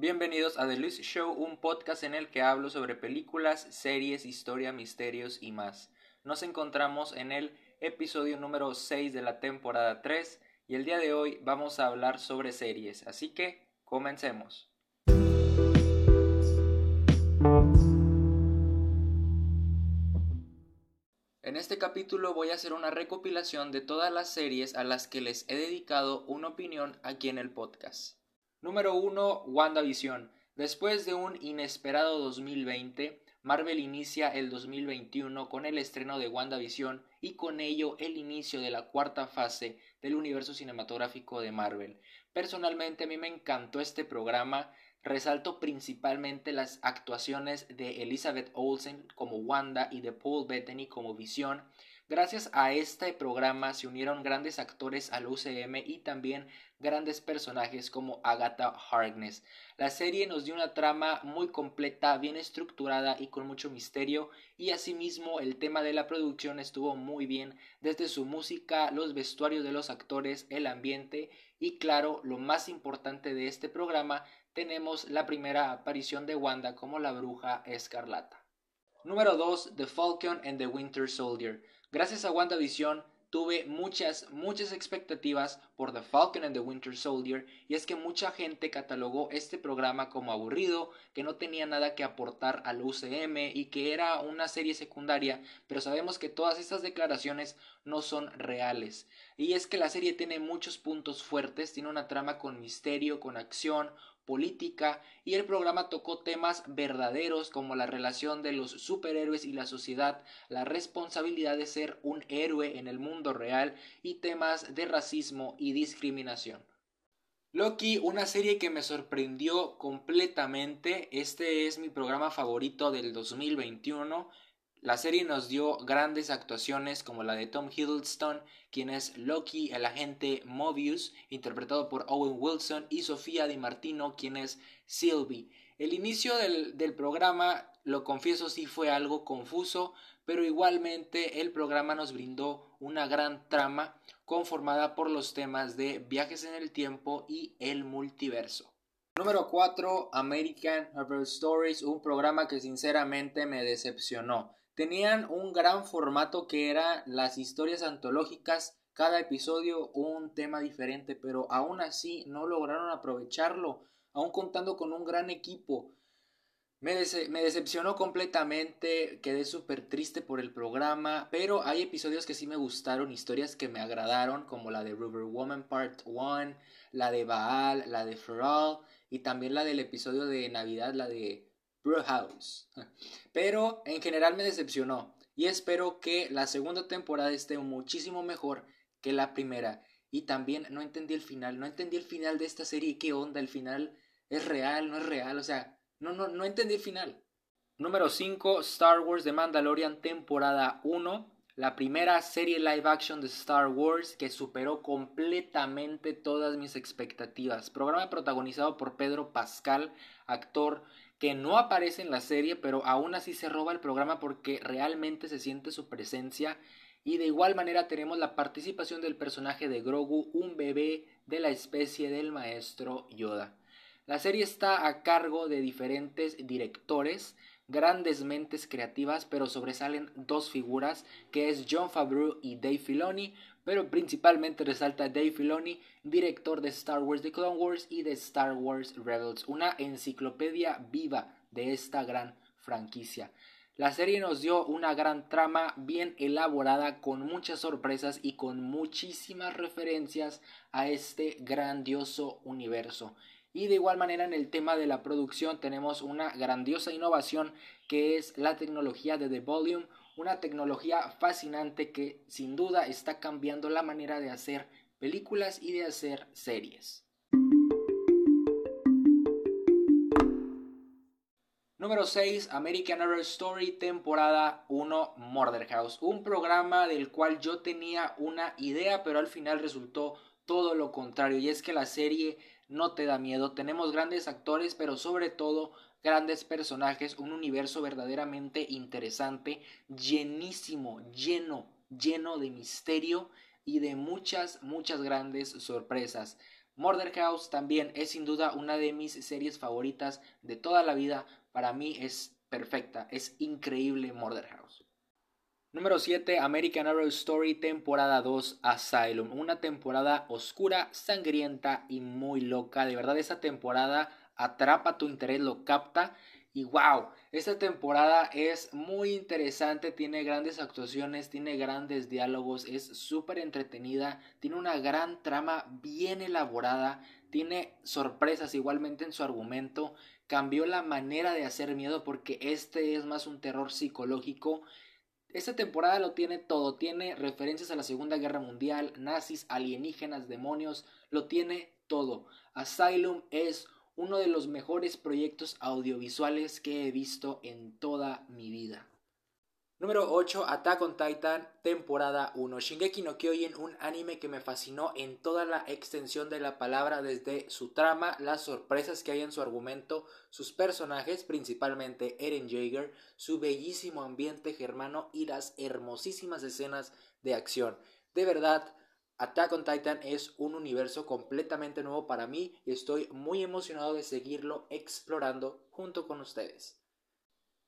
Bienvenidos a The Luis Show, un podcast en el que hablo sobre películas, series, historia, misterios y más. Nos encontramos en el episodio número 6 de la temporada 3 y el día de hoy vamos a hablar sobre series, así que comencemos. En este capítulo voy a hacer una recopilación de todas las series a las que les he dedicado una opinión aquí en el podcast. Número 1. WandaVision. Después de un inesperado 2020, Marvel inicia el 2021 con el estreno de WandaVision y con ello el inicio de la cuarta fase del universo cinematográfico de Marvel. Personalmente a mí me encantó este programa, resalto principalmente las actuaciones de Elizabeth Olsen como Wanda y de Paul Bettany como Visión. Gracias a este programa se unieron grandes actores al UCM y también grandes personajes como Agatha Harkness. La serie nos dio una trama muy completa, bien estructurada y con mucho misterio y asimismo el tema de la producción estuvo muy bien desde su música, los vestuarios de los actores, el ambiente y claro, lo más importante de este programa, tenemos la primera aparición de Wanda como la bruja escarlata. Número 2. The Falcon and the Winter Soldier. Gracias a WandaVision tuve muchas, muchas expectativas por The Falcon and the Winter Soldier y es que mucha gente catalogó este programa como aburrido, que no tenía nada que aportar al UCM y que era una serie secundaria, pero sabemos que todas estas declaraciones no son reales. Y es que la serie tiene muchos puntos fuertes, tiene una trama con misterio, con acción, política y el programa tocó temas verdaderos como la relación de los superhéroes y la sociedad, la responsabilidad de ser un héroe en el mundo real y temas de racismo y discriminación. Loki, una serie que me sorprendió completamente, este es mi programa favorito del 2021 la serie nos dio grandes actuaciones como la de Tom Hiddleston, quien es Loki, el agente Mobius, interpretado por Owen Wilson, y Sofía Di Martino, quien es Sylvie. El inicio del, del programa, lo confieso, sí fue algo confuso, pero igualmente el programa nos brindó una gran trama conformada por los temas de viajes en el tiempo y el multiverso. Número 4, American Horror Stories, un programa que sinceramente me decepcionó. Tenían un gran formato que era las historias antológicas, cada episodio un tema diferente, pero aún así no lograron aprovecharlo, aún contando con un gran equipo. Me, decepcionó completamente, quedé súper triste por el programa, pero hay episodios que sí me gustaron, historias que me agradaron, como la de River Woman Part 1, la de Baal, la de Feral y también la del episodio de Navidad, la de Pero en general me decepcionó y espero que la segunda temporada esté muchísimo mejor que la primera. Y también no entendí el final, no entendí el final de esta serie, qué onda, el final es real, no es real, o sea, no, no, no entendí el final. Número 5, Star Wars The Mandalorian temporada 1, la primera serie live action de Star Wars que superó completamente todas mis expectativas. Programa protagonizado por Pedro Pascal, actor que no aparece en la serie, pero aún así se roba el programa porque realmente se siente su presencia. Y de igual manera tenemos la participación del personaje de Grogu, un bebé de la especie del maestro Yoda. La serie está a cargo de diferentes directores, grandes mentes creativas, pero sobresalen dos figuras, que es John Favreau y Dave Filoni, pero principalmente resalta Dave Filoni, director de Star Wars The Clone Wars y de Star Wars Rebels, una enciclopedia viva de esta gran franquicia. La serie nos dio una gran trama bien elaborada con muchas sorpresas y con muchísimas referencias a este grandioso universo. Y de igual manera en el tema de la producción tenemos una grandiosa innovación que es la tecnología de The Volume, una tecnología fascinante que sin duda está cambiando la manera de hacer películas y de hacer series. Número 6, American Horror Story, temporada 1, Murder House. Un programa del cual yo tenía una idea, pero al final resultó todo lo contrario. Y es que la serie no te da miedo. Tenemos grandes actores, pero sobre todo grandes personajes, un universo verdaderamente interesante, llenísimo, lleno, lleno de misterio y de muchas, muchas grandes sorpresas. Murder House también es sin duda una de mis series favoritas de toda la vida. Para mí es perfecta, es increíble Murder House. Número 7, American Horror Story, temporada 2, Asylum. Una temporada oscura, sangrienta y muy loca. De verdad, esa temporada atrapa tu interés, lo capta. Y wow, esta temporada es muy interesante, tiene grandes actuaciones, tiene grandes diálogos, es súper entretenida, tiene una gran trama bien elaborada, tiene sorpresas igualmente en su argumento, cambió la manera de hacer miedo porque este es más un terror psicológico esta temporada lo tiene todo, tiene referencias a la Segunda Guerra Mundial, nazis, alienígenas, demonios, lo tiene todo. Asylum es uno de los mejores proyectos audiovisuales que he visto en toda mi vida. Número 8, Attack on Titan, temporada 1. Shingeki no Kyojin, un anime que me fascinó en toda la extensión de la palabra, desde su trama, las sorpresas que hay en su argumento, sus personajes, principalmente Eren Jaeger, su bellísimo ambiente germano y las hermosísimas escenas de acción. De verdad, Attack on Titan es un universo completamente nuevo para mí y estoy muy emocionado de seguirlo explorando junto con ustedes.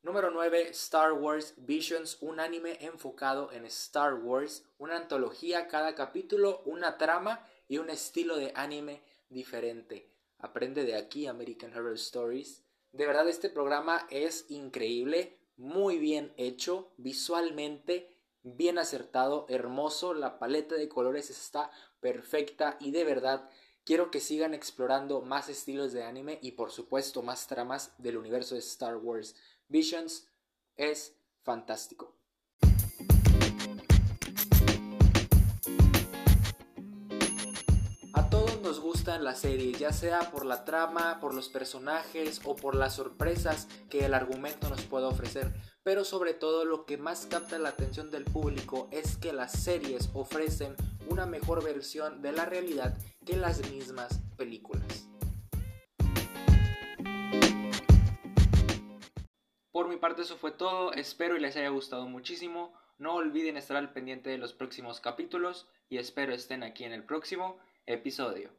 Número 9. Star Wars Visions, un anime enfocado en Star Wars, una antología, cada capítulo, una trama y un estilo de anime diferente. Aprende de aquí American Horror Stories. De verdad este programa es increíble, muy bien hecho, visualmente bien acertado, hermoso, la paleta de colores está perfecta y de verdad quiero que sigan explorando más estilos de anime y por supuesto más tramas del universo de Star Wars. Visions es fantástico. A todos nos gustan las series, ya sea por la trama, por los personajes o por las sorpresas que el argumento nos puede ofrecer. Pero sobre todo lo que más capta la atención del público es que las series ofrecen una mejor versión de la realidad que las mismas películas. Por mi parte eso fue todo, espero y les haya gustado muchísimo. No olviden estar al pendiente de los próximos capítulos y espero estén aquí en el próximo episodio.